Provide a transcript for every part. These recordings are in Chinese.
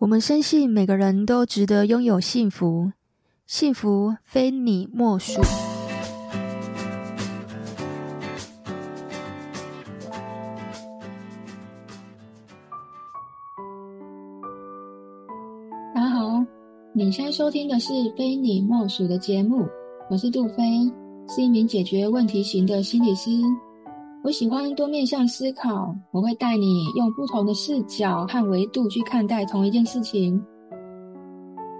我们深信每个人都值得拥有幸福，幸福非你莫属。大家好，你现在收听的是《非你莫属》的节目，我是杜菲，是一名解决问题型的心理师。我喜欢多面向思考，我会带你用不同的视角和维度去看待同一件事情。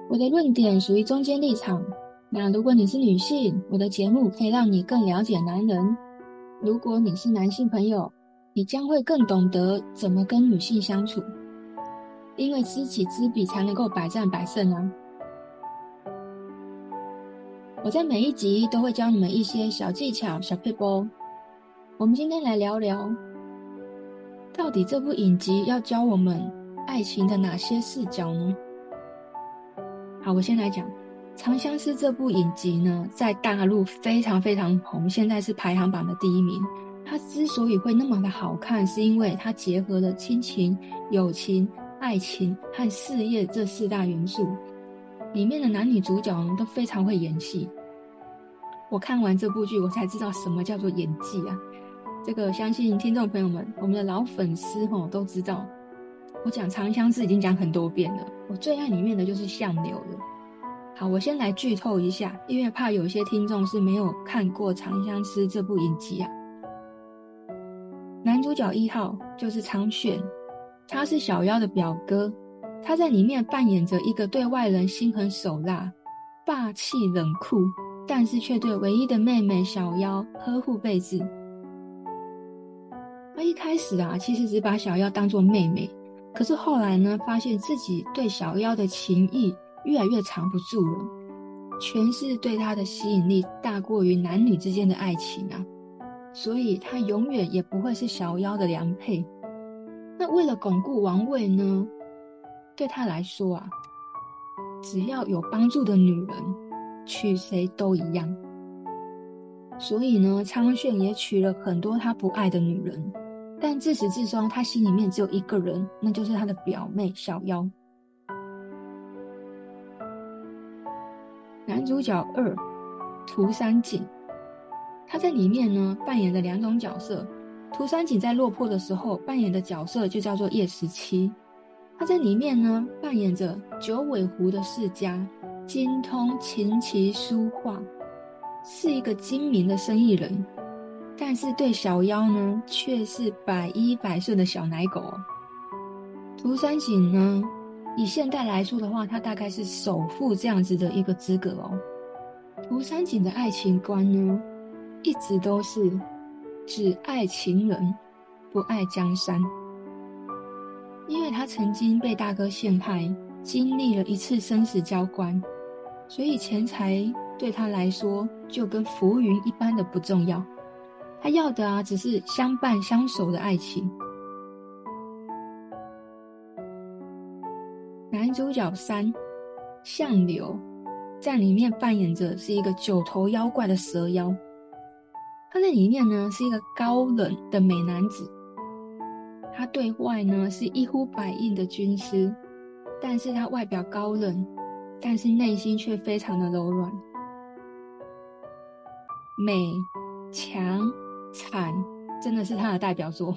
我的论点属于中间立场。那如果你是女性，我的节目可以让你更了解男人；如果你是男性朋友，你将会更懂得怎么跟女性相处。因为知己知彼，才能够百战百胜啊！我在每一集都会教你们一些小技巧、小撇步。我们今天来聊聊，到底这部影集要教我们爱情的哪些视角呢？好，我先来讲《长相思》这部影集呢，在大陆非常非常红，现在是排行榜的第一名。它之所以会那么的好看，是因为它结合了亲情、友情、爱情和事业这四大元素，里面的男女主角呢都非常会演戏。我看完这部剧，我才知道什么叫做演技啊！这个相信听众朋友们，我们的老粉丝吼都知道，我讲《长相思》已经讲很多遍了。我最爱里面的就是相柳了。好，我先来剧透一下，因为怕有些听众是没有看过《长相思》这部影集啊。男主角一号就是昌炫，他是小夭的表哥，他在里面扮演着一个对外人心狠手辣、霸气冷酷，但是却对唯一的妹妹小夭呵护备至。他一开始啊，其实只把小夭当作妹妹，可是后来呢，发现自己对小夭的情谊越来越藏不住了，全是对他的吸引力大过于男女之间的爱情啊，所以他永远也不会是小夭的良配。那为了巩固王位呢，对他来说啊，只要有帮助的女人，娶谁都一样。所以呢，昌炫也娶了很多他不爱的女人。但自始至终，他心里面只有一个人，那就是他的表妹小夭。男主角二，涂山璟，他在里面呢扮演的两种角色。涂山璟在落魄的时候扮演的角色就叫做叶十七，他在里面呢扮演着九尾狐的世家，精通琴棋书画，是一个精明的生意人。但是对小夭呢，却是百依百顺的小奶狗。涂山璟呢，以现代来说的话，他大概是首富这样子的一个资格哦。涂山璟的爱情观呢，一直都是只爱情人，不爱江山。因为他曾经被大哥陷害，经历了一次生死交关，所以钱财对他来说就跟浮云一般的不重要。他要的啊，只是相伴相守的爱情。男主角三，相柳，在里面扮演着是一个九头妖怪的蛇妖。他在里面呢是一个高冷的美男子，他对外呢是一呼百应的军师，但是他外表高冷，但是内心却非常的柔软，美，强。惨，真的是他的代表作。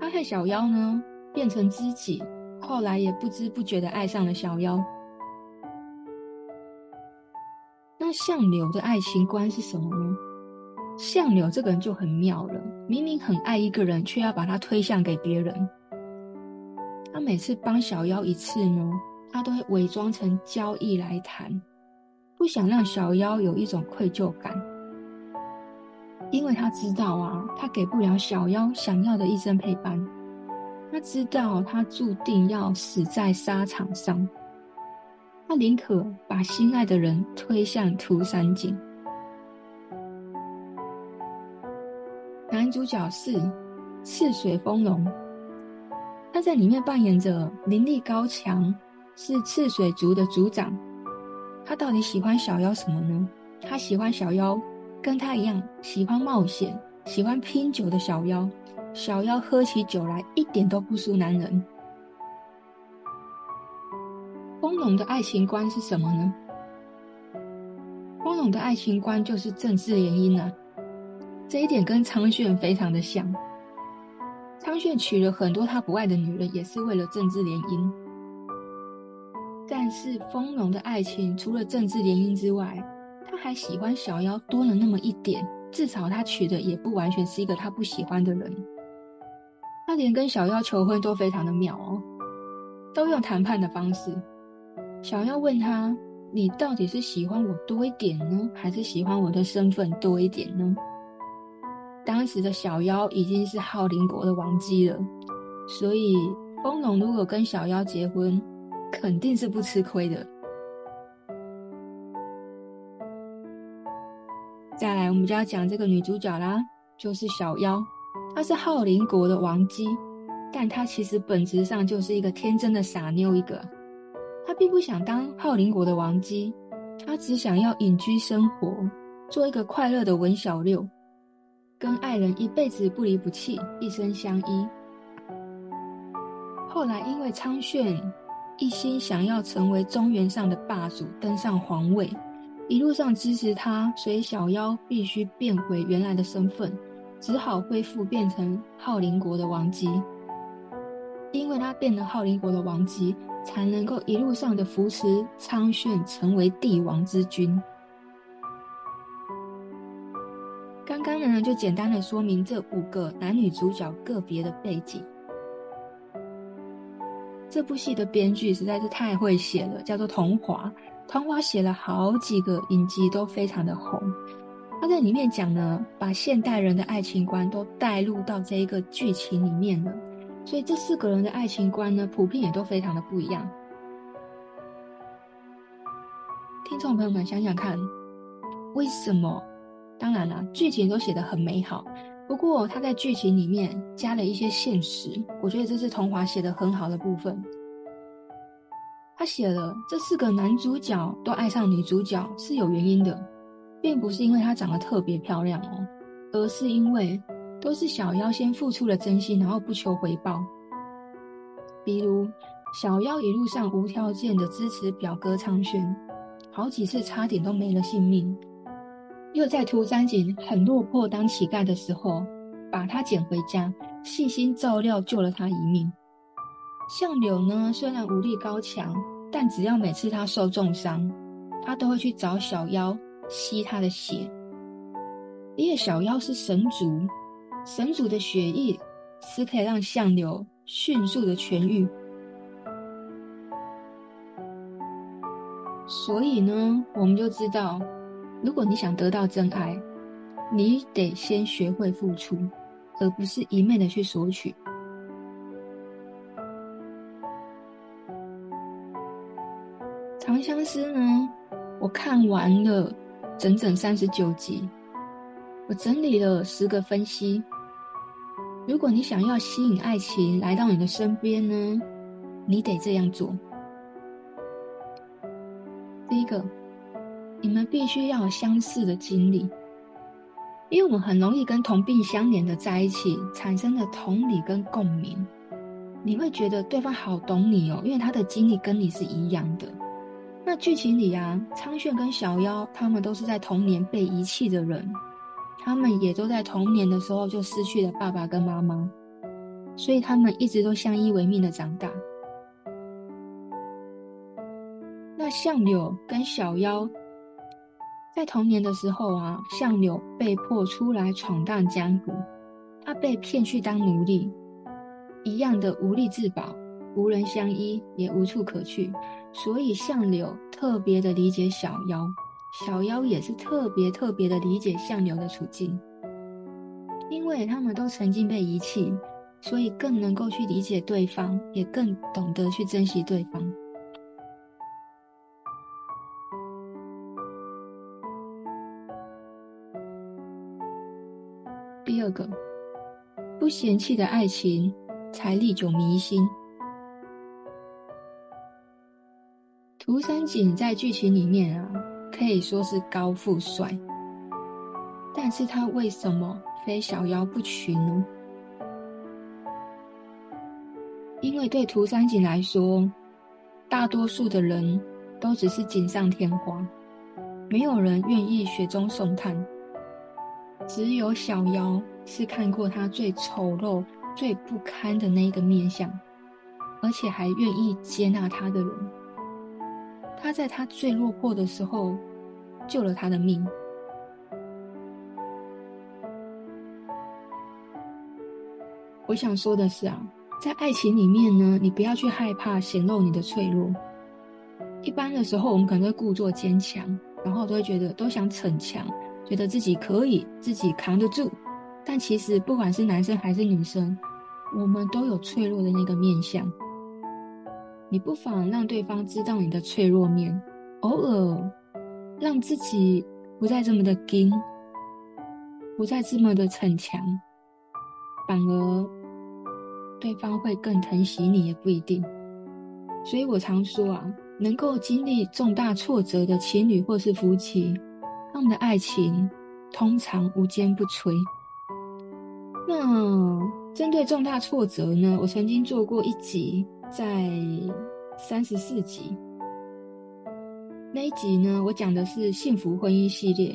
他和小夭呢变成知己，后来也不知不觉的爱上了小夭。那相柳的爱情观是什么呢？相柳这个人就很妙了，明明很爱一个人，却要把他推向给别人。他每次帮小夭一次呢，他都会伪装成交易来谈，不想让小夭有一种愧疚感。因为他知道啊，他给不了小夭想要的一生陪伴，他知道他注定要死在沙场上，他宁可把心爱的人推向涂山璟。男主角是赤水丰隆，他在里面扮演着灵力高强，是赤水族的族长。他到底喜欢小夭什么呢？他喜欢小夭。跟他一样喜欢冒险、喜欢拼酒的小妖，小妖喝起酒来一点都不输男人。丰隆的爱情观是什么呢？丰隆的爱情观就是政治联姻啊，这一点跟苍鉉非常的像。苍鉉娶了很多他不爱的女人，也是为了政治联姻。但是丰隆的爱情除了政治联姻之外，他还喜欢小妖多了那么一点，至少他娶的也不完全是一个他不喜欢的人。他连跟小妖求婚都非常的妙哦，都用谈判的方式。小妖问他：“你到底是喜欢我多一点呢，还是喜欢我的身份多一点呢？”当时的小妖已经是浩林国的王姬了，所以丰隆如果跟小妖结婚，肯定是不吃亏的。再来，我们就要讲这个女主角啦，就是小妖。她是浩林国的王姬，但她其实本质上就是一个天真的傻妞一个。她并不想当浩林国的王姬，她只想要隐居生活，做一个快乐的文小六，跟爱人一辈子不离不弃，一生相依。后来因为苍鉉一心想要成为中原上的霸主，登上皇位。一路上支持他，所以小妖必须变回原来的身份，只好恢复变成浩林国的王姬。因为他变成浩林国的王姬，才能够一路上的扶持苍鉉成为帝王之君。刚刚呢，就简单的说明这五个男女主角个别的背景。这部戏的编剧实在是太会写了，叫做桐华。桐华写了好几个影集，都非常的红。他在里面讲呢，把现代人的爱情观都带入到这一个剧情里面了。所以这四个人的爱情观呢，普遍也都非常的不一样。听众朋友们想想看，为什么？当然了，剧情都写得很美好。不过他在剧情里面加了一些现实，我觉得这是桐华写得很好的部分。他写了这四个男主角都爱上女主角是有原因的，并不是因为她长得特别漂亮哦，而是因为都是小妖先付出了真心，然后不求回报。比如小妖一路上无条件的支持表哥苍鉉，好几次差点都没了性命；又在涂山璟很落魄当乞丐的时候，把他捡回家，细心照料，救了他一命。相柳呢，虽然武力高强，但只要每次他受重伤，他都会去找小妖吸他的血。因为小妖是神族，神族的血液是可以让相柳迅速的痊愈。所以呢，我们就知道，如果你想得到真爱，你得先学会付出，而不是一昧的去索取。看完了整整三十九集，我整理了十个分析。如果你想要吸引爱情来到你的身边呢，你得这样做。第一个，你们必须要有相似的经历，因为我们很容易跟同病相怜的在一起，产生了同理跟共鸣。你会觉得对方好懂你哦，因为他的经历跟你是一样的。那剧情里啊，苍鉉跟小妖他们都是在童年被遗弃的人，他们也都在童年的时候就失去了爸爸跟妈妈，所以他们一直都相依为命的长大。那相柳跟小妖在童年的时候啊，相柳被迫出来闯荡江湖，他被骗去当奴隶，一样的无力自保，无人相依，也无处可去。所以相柳特别的理解小妖，小妖也是特别特别的理解相柳的处境，因为他们都曾经被遗弃，所以更能够去理解对方，也更懂得去珍惜对方。第二个，不嫌弃的爱情才历久弥新。涂山璟在剧情里面啊，可以说是高富帅，但是他为什么非小妖不娶呢？因为对涂山璟来说，大多数的人都只是锦上添花，没有人愿意雪中送炭。只有小夭是看过他最丑陋、最不堪的那一个面相，而且还愿意接纳他的人。他在他最落魄的时候救了他的命。我想说的是啊，在爱情里面呢，你不要去害怕显露你的脆弱。一般的时候，我们可能会故作坚强，然后都会觉得都想逞强。觉得自己可以，自己扛得住，但其实不管是男生还是女生，我们都有脆弱的那个面相。你不妨让对方知道你的脆弱面，偶尔让自己不再这么的硬，不再这么的逞强，反而对方会更疼惜你也不一定。所以我常说啊，能够经历重大挫折的情侣或是夫妻。他们的爱情通常无坚不摧。那针对重大挫折呢？我曾经做过一集，在三十四集那一集呢，我讲的是幸福婚姻系列。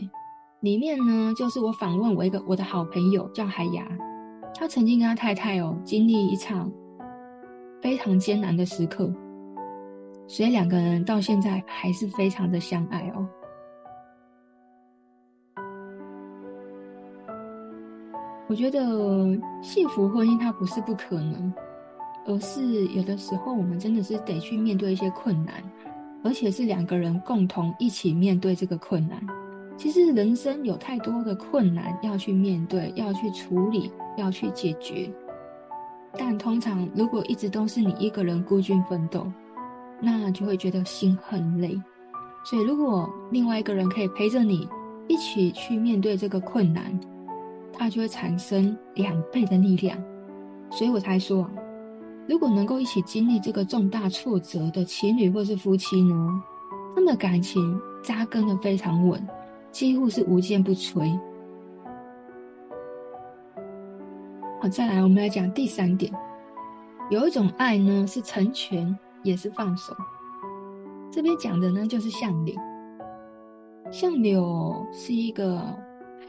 里面呢，就是我访问我一个我的好朋友叫海牙，他曾经跟他太太哦经历一场非常艰难的时刻，所以两个人到现在还是非常的相爱哦。我觉得幸福婚姻它不是不可能，而是有的时候我们真的是得去面对一些困难，而且是两个人共同一起面对这个困难。其实人生有太多的困难要去面对，要去处理，要去解决。但通常如果一直都是你一个人孤军奋斗，那就会觉得心很累。所以如果另外一个人可以陪着你一起去面对这个困难，他就会产生两倍的力量，所以我才说，如果能够一起经历这个重大挫折的情侣或是夫妻呢，他们的感情扎根得非常稳，几乎是无坚不摧。好，再来我们来讲第三点，有一种爱呢是成全，也是放手。这边讲的呢就是相柳，相柳是一个。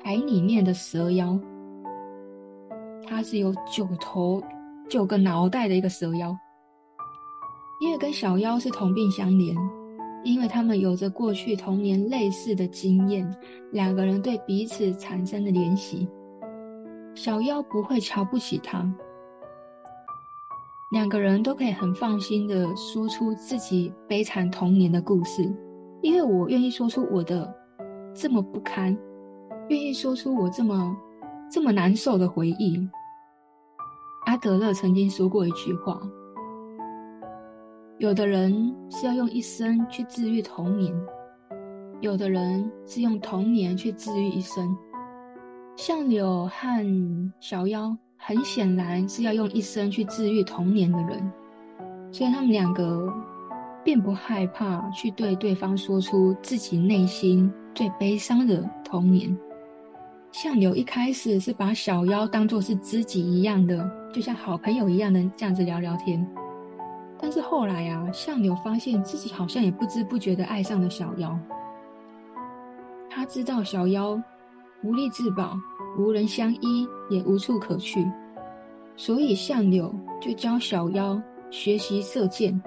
海里面的蛇妖，它是有九头、九个脑袋的一个蛇妖，因为跟小夭是同病相怜，因为他们有着过去童年类似的经验，两个人对彼此产生了联系。小夭不会瞧不起他，两个人都可以很放心的说出自己悲惨童年的故事，因为我愿意说出我的这么不堪。愿意说出我这么这么难受的回忆。阿德勒曾经说过一句话：有的人是要用一生去治愈童年，有的人是用童年去治愈一生。相柳和小夭很显然是要用一生去治愈童年的人，所以他们两个并不害怕去对对方说出自己内心最悲伤的童年。相柳一开始是把小夭当作是知己一样的，就像好朋友一样的这样子聊聊天。但是后来啊，相柳发现自己好像也不知不觉的爱上了小夭。他知道小夭无力自保，无人相依，也无处可去，所以相柳就教小夭学习射箭，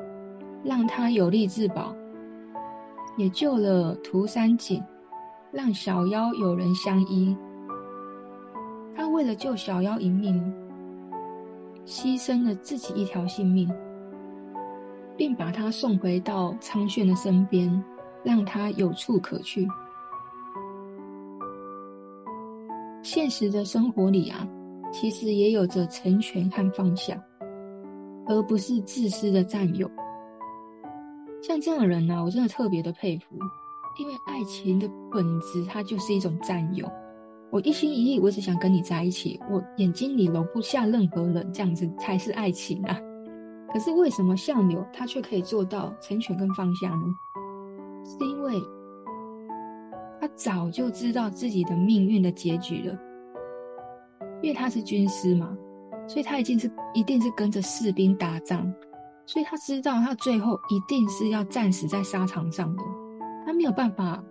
让他有力自保，也救了涂山璟，让小夭有人相依。他为了救小夭一命，牺牲了自己一条性命，并把他送回到苍炫的身边，让他有处可去。现实的生活里啊，其实也有着成全和放下，而不是自私的占有。像这样的人呢、啊，我真的特别的佩服，因为爱情的本质，它就是一种占有。我一心一意，我只想跟你在一起。我眼睛里容不下任何人，这样子才是爱情啊！可是为什么相柳他却可以做到成全跟放下呢？是因为他早就知道自己的命运的结局了，因为他是军师嘛，所以他已经是一定是跟着士兵打仗，所以他知道他最后一定是要战死在沙场上的，他没有办法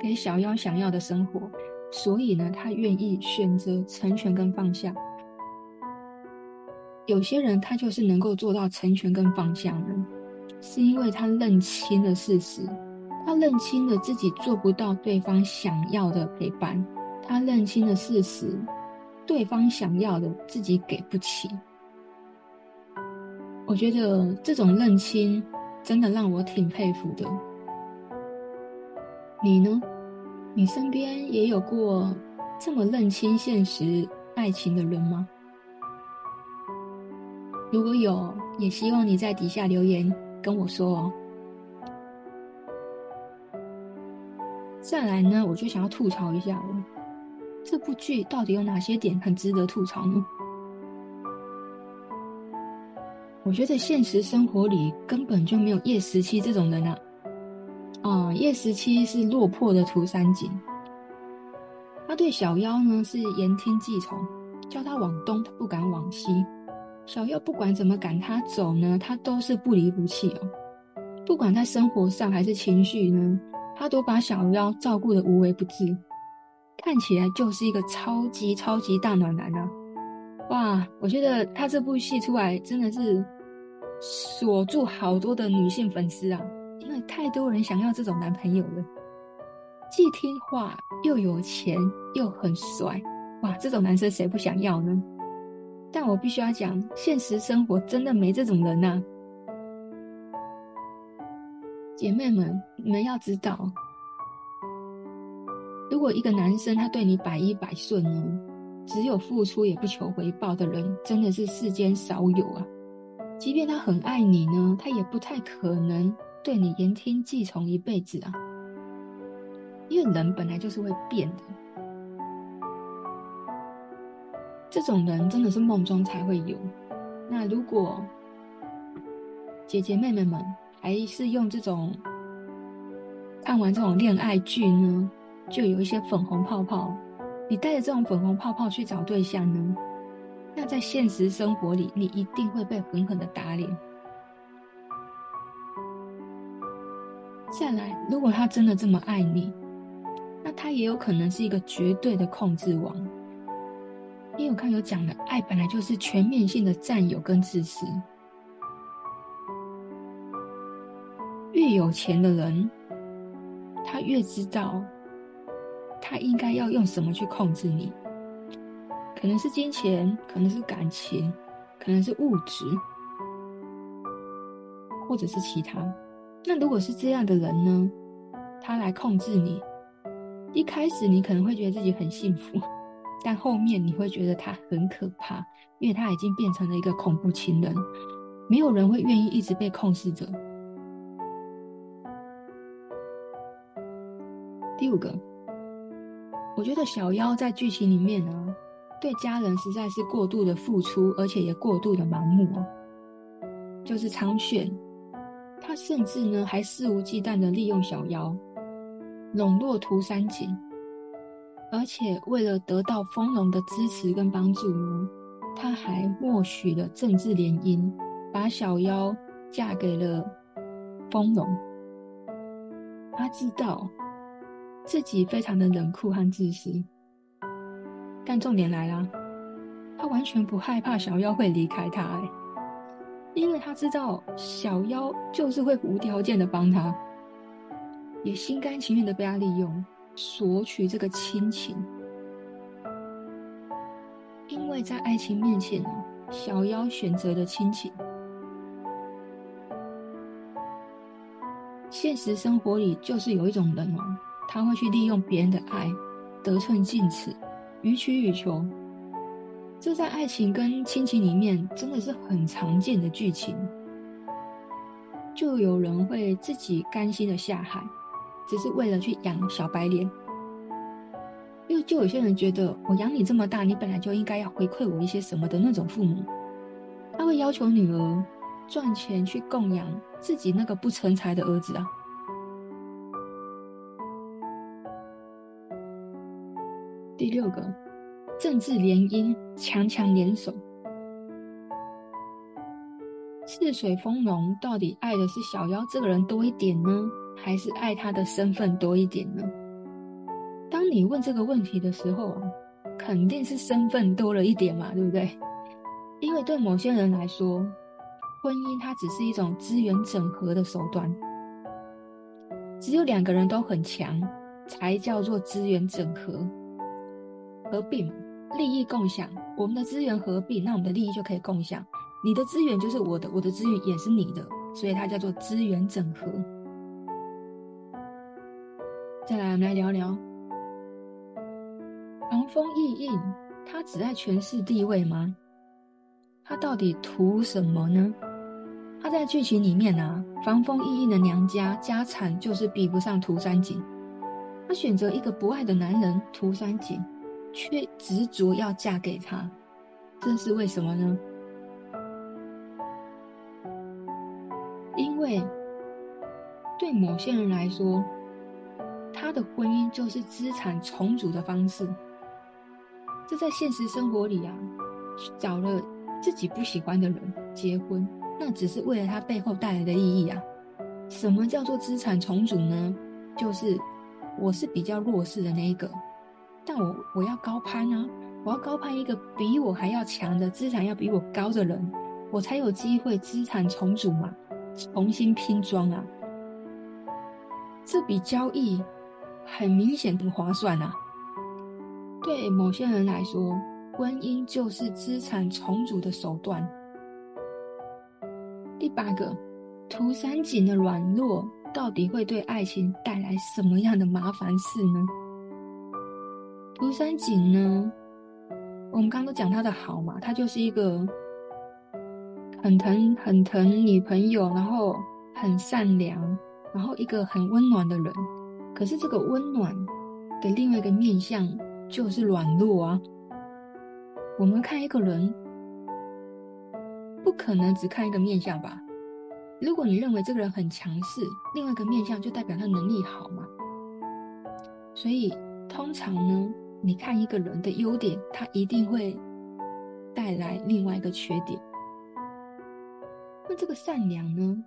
给小妖想要的生活，所以呢，他愿意选择成全跟放下。有些人他就是能够做到成全跟放下呢，是因为他认清了事实，他认清了自己做不到对方想要的陪伴，他认清了事实，对方想要的自己给不起。我觉得这种认清真的让我挺佩服的。你呢？你身边也有过这么认清现实爱情的人吗？如果有，也希望你在底下留言跟我说哦。再来呢，我就想要吐槽一下了，这部剧到底有哪些点很值得吐槽呢？我觉得现实生活里根本就没有叶十七这种人啊！啊，叶十七是落魄的涂山璟，他对小妖呢是言听计从，叫他往东，他不敢往西。小妖不管怎么赶他走呢，他都是不离不弃哦。不管在生活上还是情绪呢，他都把小妖照顾得无微不至，看起来就是一个超级超级大暖男啊！哇，我觉得他这部戏出来真的是锁住好多的女性粉丝啊，因为太多人想要这种男朋友了，既听话又有钱又很帅，哇，这种男生谁不想要呢？但我必须要讲，现实生活真的没这种人呐！姐妹们，你们要知道，如果一个男生他对你百依百顺呢，只有付出也不求回报的人，真的是世间少有啊！即便他很爱你呢，他也不太可能对你言听计从一辈子啊，因为人本来就是会变的。这种人真的是梦中才会有。那如果姐姐妹妹们还是用这种看完这种恋爱剧呢，就有一些粉红泡泡，你带着这种粉红泡泡去找对象呢，那在现实生活里，你一定会被狠狠的打脸。再来，如果他真的这么爱你，那他也有可能是一个绝对的控制王。因为我看有讲的，爱本来就是全面性的占有跟自私。越有钱的人，他越知道他应该要用什么去控制你，可能是金钱，可能是感情，可能是物质，或者是其他。那如果是这样的人呢？他来控制你，一开始你可能会觉得自己很幸福。但后面你会觉得他很可怕，因为他已经变成了一个恐怖情人，没有人会愿意一直被控制着。第五个，我觉得小妖在剧情里面呢，对家人实在是过度的付出，而且也过度的盲目。就是苍炫，他甚至呢还肆无忌惮的利用小妖，笼络涂山璟。而且为了得到丰隆的支持跟帮助，他还默许了政治联姻，把小妖嫁给了丰隆。他知道自己非常的冷酷和自私，但重点来了，他完全不害怕小妖会离开他，哎，因为他知道小妖就是会无条件的帮他，也心甘情愿的被他利用。索取这个亲情，因为在爱情面前哦，小妖选择了亲情。现实生活里就是有一种人哦，他会去利用别人的爱，得寸进尺，予取予求。这在爱情跟亲情里面真的是很常见的剧情。就有人会自己甘心的下海。只是为了去养小白脸，又就有些人觉得我养你这么大，你本来就应该要回馈我一些什么的那种父母，他会要求女儿赚钱去供养自己那个不成才的儿子啊。第六个，政治联姻，强强联手。似水丰隆到底爱的是小夭这个人多一点呢，还是爱他的身份多一点呢？当你问这个问题的时候啊，肯定是身份多了一点嘛，对不对？因为对某些人来说，婚姻它只是一种资源整合的手段，只有两个人都很强，才叫做资源整合、合并、利益共享。我们的资源合并，那我们的利益就可以共享。你的资源就是我的，我的资源也是你的，所以它叫做资源整合。再来，我们来聊聊防风易印，他只爱权势地位吗？他到底图什么呢？他在剧情里面啊，防风易印的娘家家产就是比不上涂山璟，他选择一个不爱的男人涂山璟，却执着要嫁给他，这是为什么呢？因为对某些人来说，他的婚姻就是资产重组的方式。这在现实生活里啊，找了。自己不喜欢的人结婚，那只是为了他背后带来的意义啊。什么叫做资产重组呢？就是我是比较弱势的那一个，但我我要高攀啊，我要高攀一个比我还要强的资产要比我高的人，我才有机会资产重组嘛，重新拼装啊。这笔交易很明显很划算啊，对某些人来说。婚姻就是资产重组的手段。第八个，涂山璟的软弱到底会对爱情带来什么样的麻烦事呢？涂山璟呢，我们刚刚都讲他的好嘛，他就是一个很疼很疼女朋友，然后很善良，然后一个很温暖的人。可是这个温暖的另外一个面相就是软弱啊。我们看一个人，不可能只看一个面相吧？如果你认为这个人很强势，另外一个面相就代表他能力好嘛？所以通常呢，你看一个人的优点，他一定会带来另外一个缺点。那这个善良呢？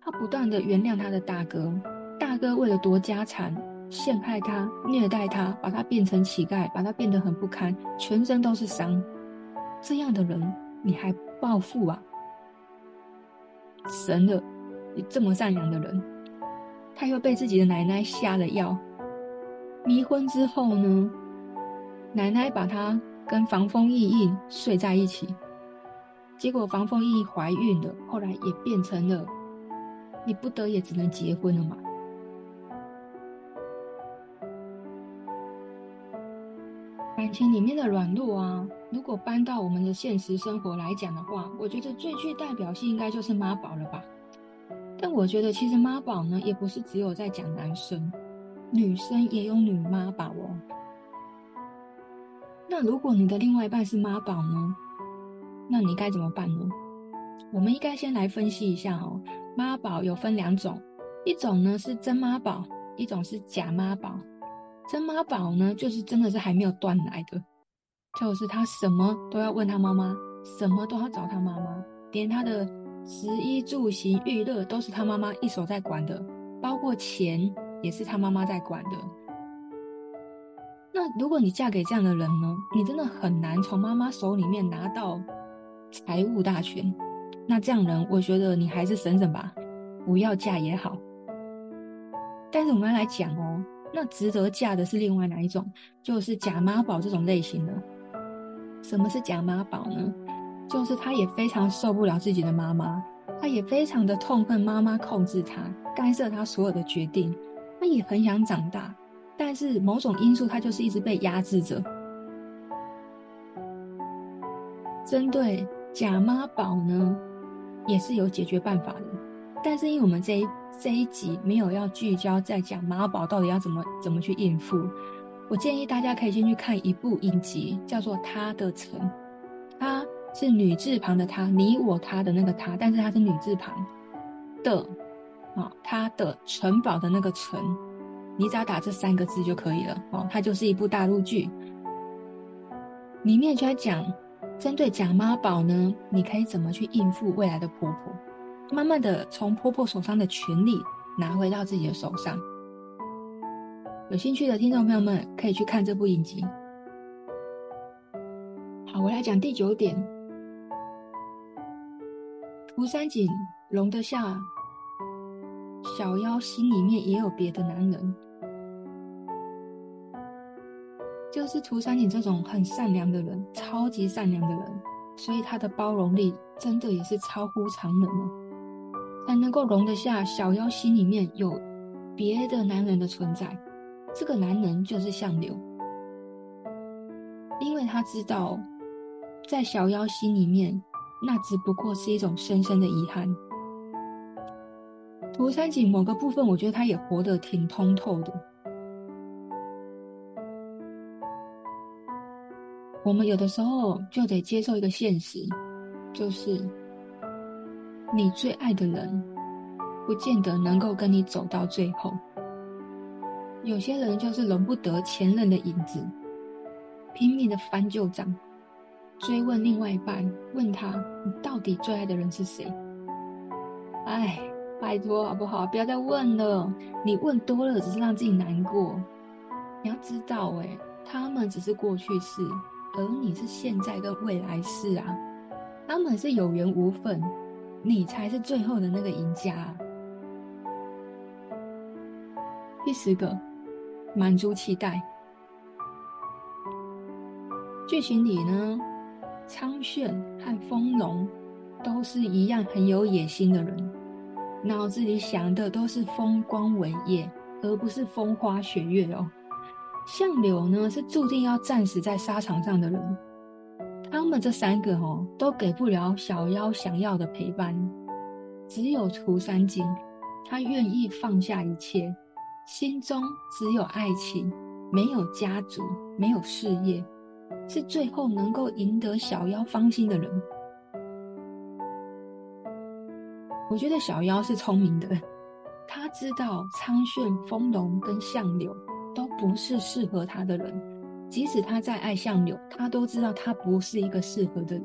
他不断的原谅他的大哥，大哥为了夺家产。陷害他，虐待他，把他变成乞丐，把他变得很不堪，全身都是伤。这样的人，你还报复啊？神了，你这么善良的人，他又被自己的奶奶下了药。离婚之后呢，奶奶把她跟防风易印睡在一起，结果防风易印怀孕了，后来也变成了，你不得也只能结婚了嘛。感情里面的软弱啊，如果搬到我们的现实生活来讲的话，我觉得最具代表性应该就是妈宝了吧。但我觉得其实妈宝呢，也不是只有在讲男生，女生也有女妈宝哦。那如果你的另外一半是妈宝呢，那你该怎么办呢？我们应该先来分析一下哦。妈宝有分两种，一种呢是真妈宝，一种是假妈宝。真妈宝呢，就是真的是还没有断奶的，就是他什么都要问他妈妈，什么都要找他妈妈，连他的食衣住行娱乐都是他妈妈一手在管的，包括钱也是他妈妈在管的。那如果你嫁给这样的人呢，你真的很难从妈妈手里面拿到财务大权。那这样人，我觉得你还是省省吧，不要嫁也好。但是我们要来讲哦。那值得嫁的是另外哪一种？就是假妈宝这种类型的。什么是假妈宝呢？就是他也非常受不了自己的妈妈，他也非常的痛恨妈妈控制他、干涉他所有的决定。他也很想长大，但是某种因素它就是一直被压制着。针对假妈宝呢，也是有解决办法的，但是因为我们这一。这一集没有要聚焦在讲妈宝到底要怎么怎么去应付，我建议大家可以先去看一部影集，叫做《她的城》，她是女字旁的她，你我他的那个她，但是她是女字旁的，啊，她的城堡的那个城，你只要打这三个字就可以了，哦，它就是一部大陆剧，里面就在讲针对假妈宝呢，你可以怎么去应付未来的婆婆？慢慢的从婆婆手上的权力拿回到自己的手上。有兴趣的听众朋友们可以去看这部影集。好，我来讲第九点。涂山璟容得下小夭，心里面也有别的男人，就是涂山璟这种很善良的人，超级善良的人，所以他的包容力真的也是超乎常人了，才能够容得下小夭心里面有别的男人的存在。这个男人就是相柳，因为他知道，在小夭心里面，那只不过是一种深深的遗憾。涂山璟某个部分，我觉得他也活得挺通透的。我们有的时候就得接受一个现实，就是你最爱的人，不见得能够跟你走到最后。有些人就是容不得前任的影子，拼命的翻旧账，追问另外一半，问他你到底最爱的人是谁？哎，拜托好不好？不要再问了，你问多了只是让自己难过。你要知道，哎，他们只是过去式，而你是现在跟未来式啊。他们是有缘无分，你才是最后的那个赢家。第十个。满足期待。剧情里呢，苍炫和丰隆都是一样很有野心的人，脑子里想的都是风光伟业，而不是风花雪月哦。相柳呢，是注定要战死在沙场上的人。他们这三个哦，都给不了小夭想要的陪伴，只有涂山璟，他愿意放下一切。心中只有爱情，没有家族，没有事业，是最后能够赢得小夭芳心的人。我觉得小夭是聪明的，他知道苍鉉、丰隆跟相柳都不是适合他的人，即使他再爱相柳，他都知道他不是一个适合的人，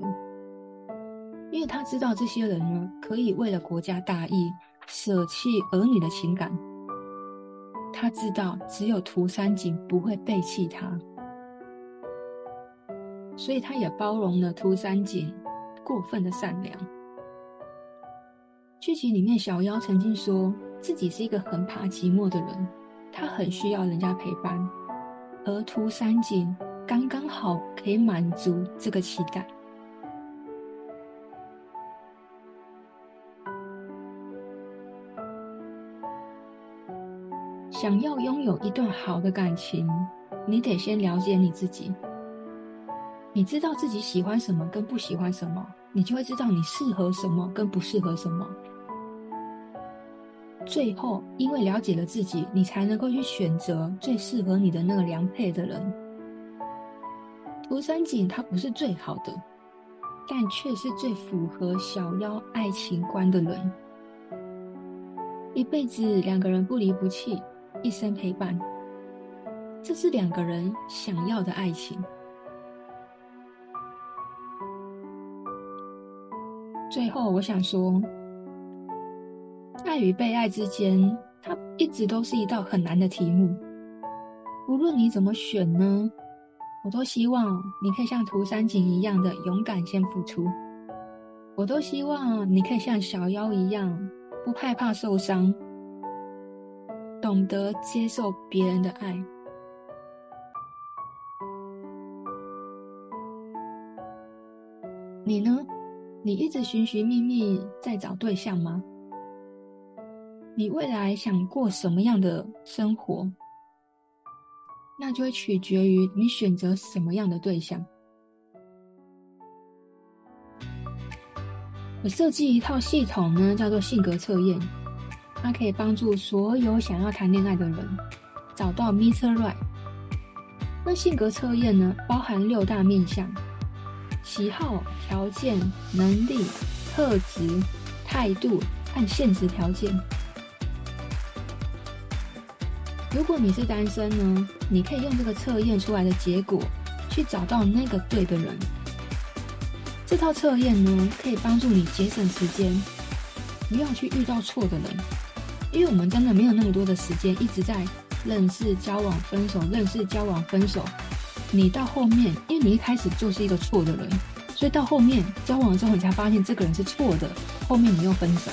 因为他知道这些人呢，可以为了国家大义舍弃儿女的情感。他知道只有涂山璟不会背弃他，所以他也包容了涂山璟过分的善良。剧情里面，小夭曾经说自己是一个很怕寂寞的人，他很需要人家陪伴，而涂山璟刚刚好可以满足这个期待。想要拥有一段好的感情，你得先了解你自己。你知道自己喜欢什么跟不喜欢什么，你就会知道你适合什么跟不适合什么。最后，因为了解了自己，你才能够去选择最适合你的那个良配的人。涂山璟他不是最好的，但却是最符合小夭爱情观的人。一辈子两个人不离不弃。一生陪伴，这是两个人想要的爱情。最后，我想说，爱与被爱之间，它一直都是一道很难的题目。无论你怎么选呢，我都希望你可以像涂山璟一样的勇敢先付出。我都希望你可以像小夭一样，不害怕受伤。懂得接受别人的爱，你呢？你一直寻寻觅觅在找对象吗？你未来想过什么样的生活？那就会取决于你选择什么样的对象。我设计一套系统呢，叫做性格测验。它可以帮助所有想要谈恋爱的人找到 Mr. Right。那性格测验呢，包含六大面向：喜好、条件、能力、特质、态度和现实条件。如果你是单身呢，你可以用这个测验出来的结果去找到那个对的人。这套测验呢，可以帮助你节省时间，不要去遇到错的人，因为我们真的没有那么多的时间一直在认识、交往、分手、认识、交往、分手。你到后面，因为你一开始就是一个错的人，所以到后面交往之后，你才发现这个人是错的，后面你又分手，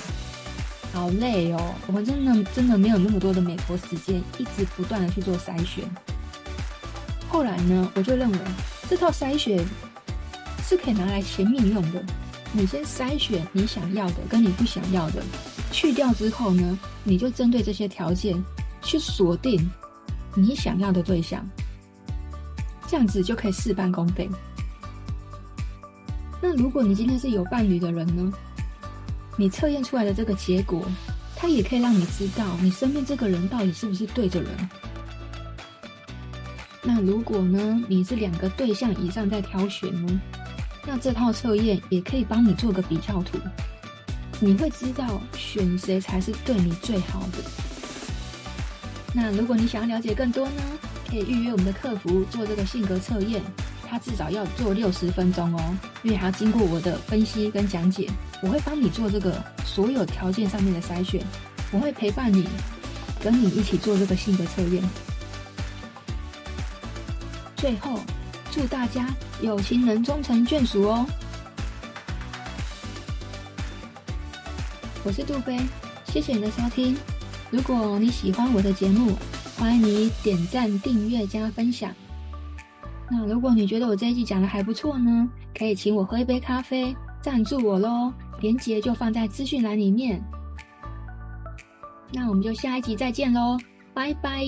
好累哦。我们真的真的没有那么多的美国时间，一直不断的去做筛选。后来呢，我就认为这套筛选。是可以拿来前面用的。你先筛选你想要的跟你不想要的，去掉之后呢，你就针对这些条件去锁定你想要的对象，这样子就可以事半功倍。那如果你今天是有伴侣的人呢，你测验出来的这个结果，它也可以让你知道你身边这个人到底是不是对的人。那如果呢，你是两个对象以上在挑选呢？那这套测验也可以帮你做个比较图，你会知道选谁才是对你最好的。那如果你想要了解更多呢，可以预约我们的客服做这个性格测验，它至少要做六十分钟哦，因为还要经过我的分析跟讲解，我会帮你做这个所有条件上面的筛选，我会陪伴你，跟你一起做这个性格测验。最后。祝大家有情人终成眷属哦！我是杜菲，谢谢你的收听。如果你喜欢我的节目，欢迎你点赞、订阅、加分享。那如果你觉得我这一集讲的还不错呢，可以请我喝一杯咖啡，赞助我喽，链接就放在资讯栏里面。那我们就下一集再见喽，拜拜。